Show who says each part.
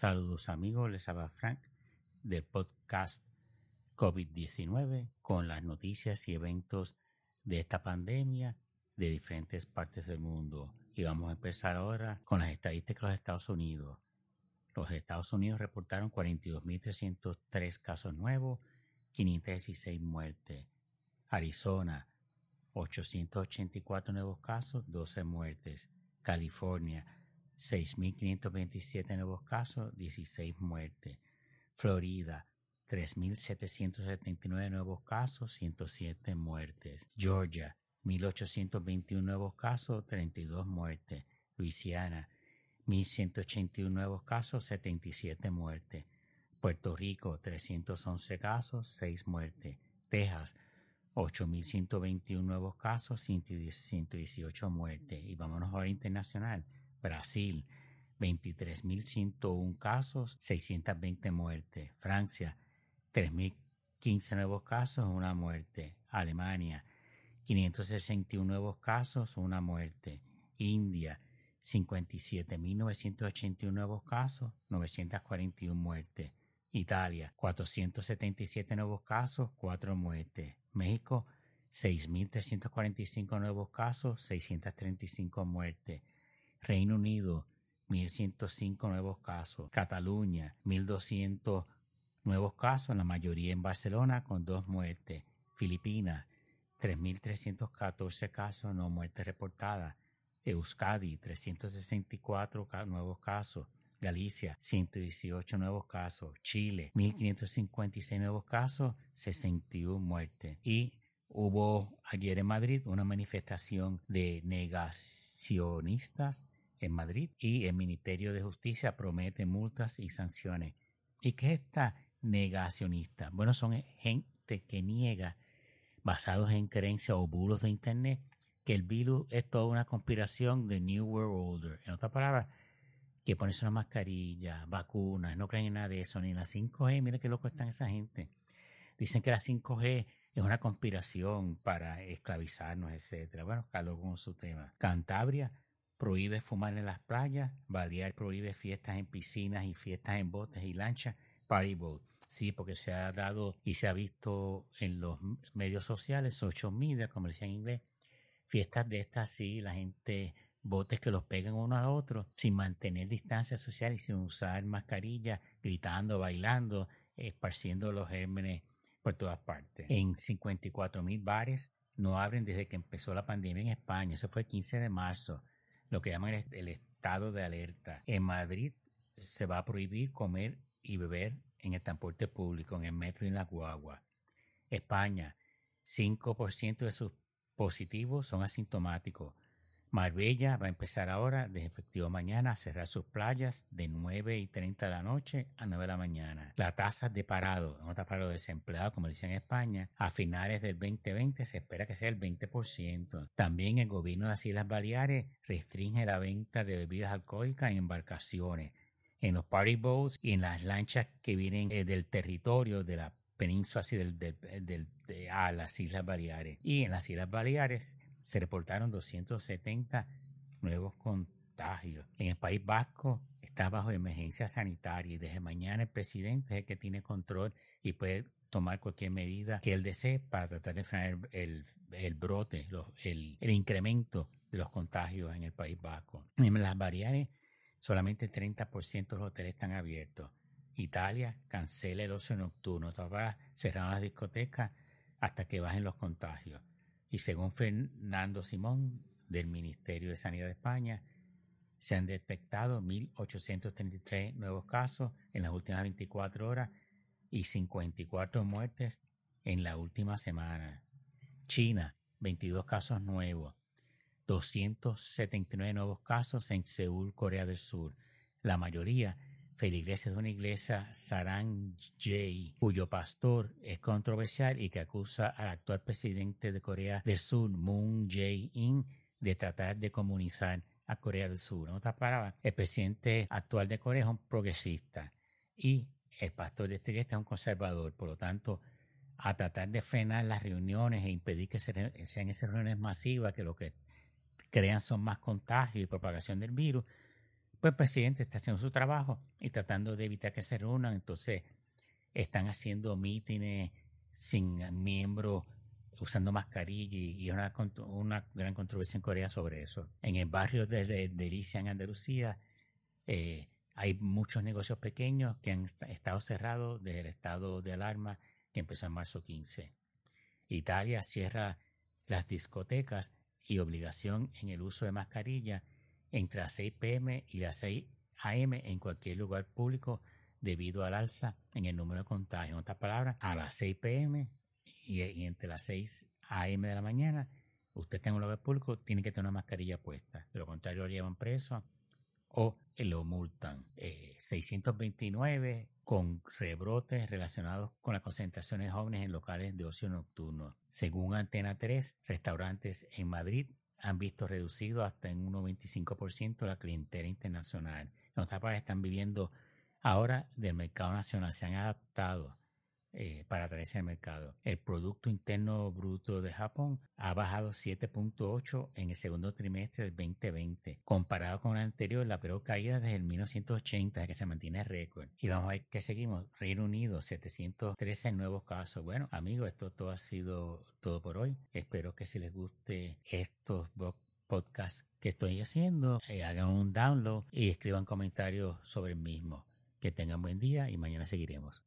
Speaker 1: Saludos amigos, les habla Frank del podcast COVID-19 con las noticias y eventos de esta pandemia de diferentes partes del mundo. Y vamos a empezar ahora con las estadísticas de los Estados Unidos. Los Estados Unidos reportaron 42.303 casos nuevos, 516 muertes. Arizona, 884 nuevos casos, 12 muertes. California, 6.527 nuevos casos, 16 muertes. Florida, 3.779 nuevos casos, 107 muertes. Georgia, 1.821 nuevos casos, 32 muertes. Luisiana, 1.181 nuevos casos, 77 muertes. Puerto Rico, 311 casos, 6 muertes. Texas, 8.121 nuevos casos, 118 muertes. Y vámonos ahora internacional. Brasil, 23.101 casos, 620 muertes. Francia, 3.015 nuevos casos, una muerte. Alemania, 561 nuevos casos, una muerte. India, 57.981 nuevos casos, 941 muertes. Italia, 477 nuevos casos, 4 muertes. México, 6.345 nuevos casos, 635 muertes. Reino Unido, 1.105 nuevos casos. Cataluña, 1.200 nuevos casos, la mayoría en Barcelona, con dos muertes. Filipinas, 3.314 casos, no muertes reportadas. Euskadi, 364 nuevos casos. Galicia, 118 nuevos casos. Chile, 1.556 nuevos casos, 61 muertes. Y hubo ayer en Madrid una manifestación de negacionistas en Madrid y el Ministerio de Justicia promete multas y sanciones. ¿Y qué es esta negacionista? Bueno, son gente que niega, basados en creencias o bulos de Internet, que el virus es toda una conspiración de New World Order. En otras palabras, que ponerse una mascarilla, vacunas, no creen en nada de eso, ni en la 5G. Mira qué loco están esa gente. Dicen que la 5G es una conspiración para esclavizarnos, etcétera. Bueno, caló con su tema. Cantabria prohíbe fumar en las playas, Balear prohíbe fiestas en piscinas y fiestas en botes y lanchas, party boat. Sí, porque se ha dado y se ha visto en los medios sociales, social media, como decía en inglés, fiestas de estas, sí, la gente, botes que los pegan uno a otro, sin mantener distancia social y sin usar mascarilla, gritando, bailando, esparciendo los gérmenes por todas partes. En 54 mil bares no abren desde que empezó la pandemia en España. Eso fue el 15 de marzo lo que llaman el estado de alerta. En Madrid se va a prohibir comer y beber en el transporte público, en el metro y en la guagua. España, 5% de sus positivos son asintomáticos. Marbella va a empezar ahora, de efectivo mañana, a cerrar sus playas de 9 y 30 de la noche a 9 de la mañana. La tasa de parado, no está parado desempleado, como dicen en España, a finales del 2020 se espera que sea el 20%. También el gobierno de las Islas Baleares restringe la venta de bebidas alcohólicas en embarcaciones, en los party boats y en las lanchas que vienen eh, del territorio de la península así del, de, a las Islas Baleares. Y en las Islas Baleares se reportaron 270 nuevos contagios. En el País Vasco está bajo emergencia sanitaria y desde mañana el presidente es el que tiene control y puede tomar cualquier medida que él desee para tratar de frenar el, brote, el, incremento de los contagios en el País Vasco. En las Baleares solamente 30% de los hoteles están abiertos. Italia cancela el ocio nocturno, cerraron las discotecas hasta que bajen los contagios. Y según Fernando Simón del Ministerio de Sanidad de España, se han detectado 1.833 nuevos casos en las últimas 24 horas y 54 muertes en la última semana. China, 22 casos nuevos, 279 nuevos casos en Seúl, Corea del Sur. La mayoría feligreses de una iglesia, Sarang Jae, cuyo pastor es controversial y que acusa al actual presidente de Corea del Sur, Moon Jae-in, de tratar de comunizar a Corea del Sur. En otras palabras, el presidente actual de Corea es un progresista y el pastor de esta iglesia es un conservador. Por lo tanto, a tratar de frenar las reuniones e impedir que sean esas reuniones masivas que lo que crean son más contagios y propagación del virus, pues el presidente está haciendo su trabajo y tratando de evitar que se reúnan. Entonces, están haciendo mítines sin miembros usando mascarilla y una, gran controversia en Corea sobre eso. En el barrio de, Delicia, en Andalucía, eh, hay muchos negocios pequeños que han estado cerrados desde el estado de alarma que empezó en marzo 15. Italia cierra las discotecas y obligación en el uso de mascarilla entre las 6 pm y las 6 am en cualquier lugar público debido al alza en el número de contagios. En otras palabras, a las 6 pm y, entre las 6 am de la mañana, usted está en un lugar público, tiene que tener una mascarilla puesta. De lo contrario, lo llevan preso o lo multan. 629 eh, con rebrotes relacionados con las concentraciones jóvenes en locales de ocio nocturno. Según Antena 3, restaurantes en Madrid han visto reducido hasta en un 95% la clientela internacional. Otras partes están viviendo ahora del mercado nacional, se han adaptado eh, para traerse al mercado. El Producto Interno Bruto de Japón ha bajado 7.8 en el segundo trimestre del 2020, comparado con el anterior, la peor caída desde el 1980, que se mantiene récord. Y vamos a ver qué seguimos. Reino Unido, 713 nuevos casos. Bueno, amigos, esto todo ha sido todo por hoy. Espero que si les guste estos podcasts que estoy haciendo, eh, hagan un download y escriban comentarios sobre el mismo. Que tengan buen día y mañana seguiremos.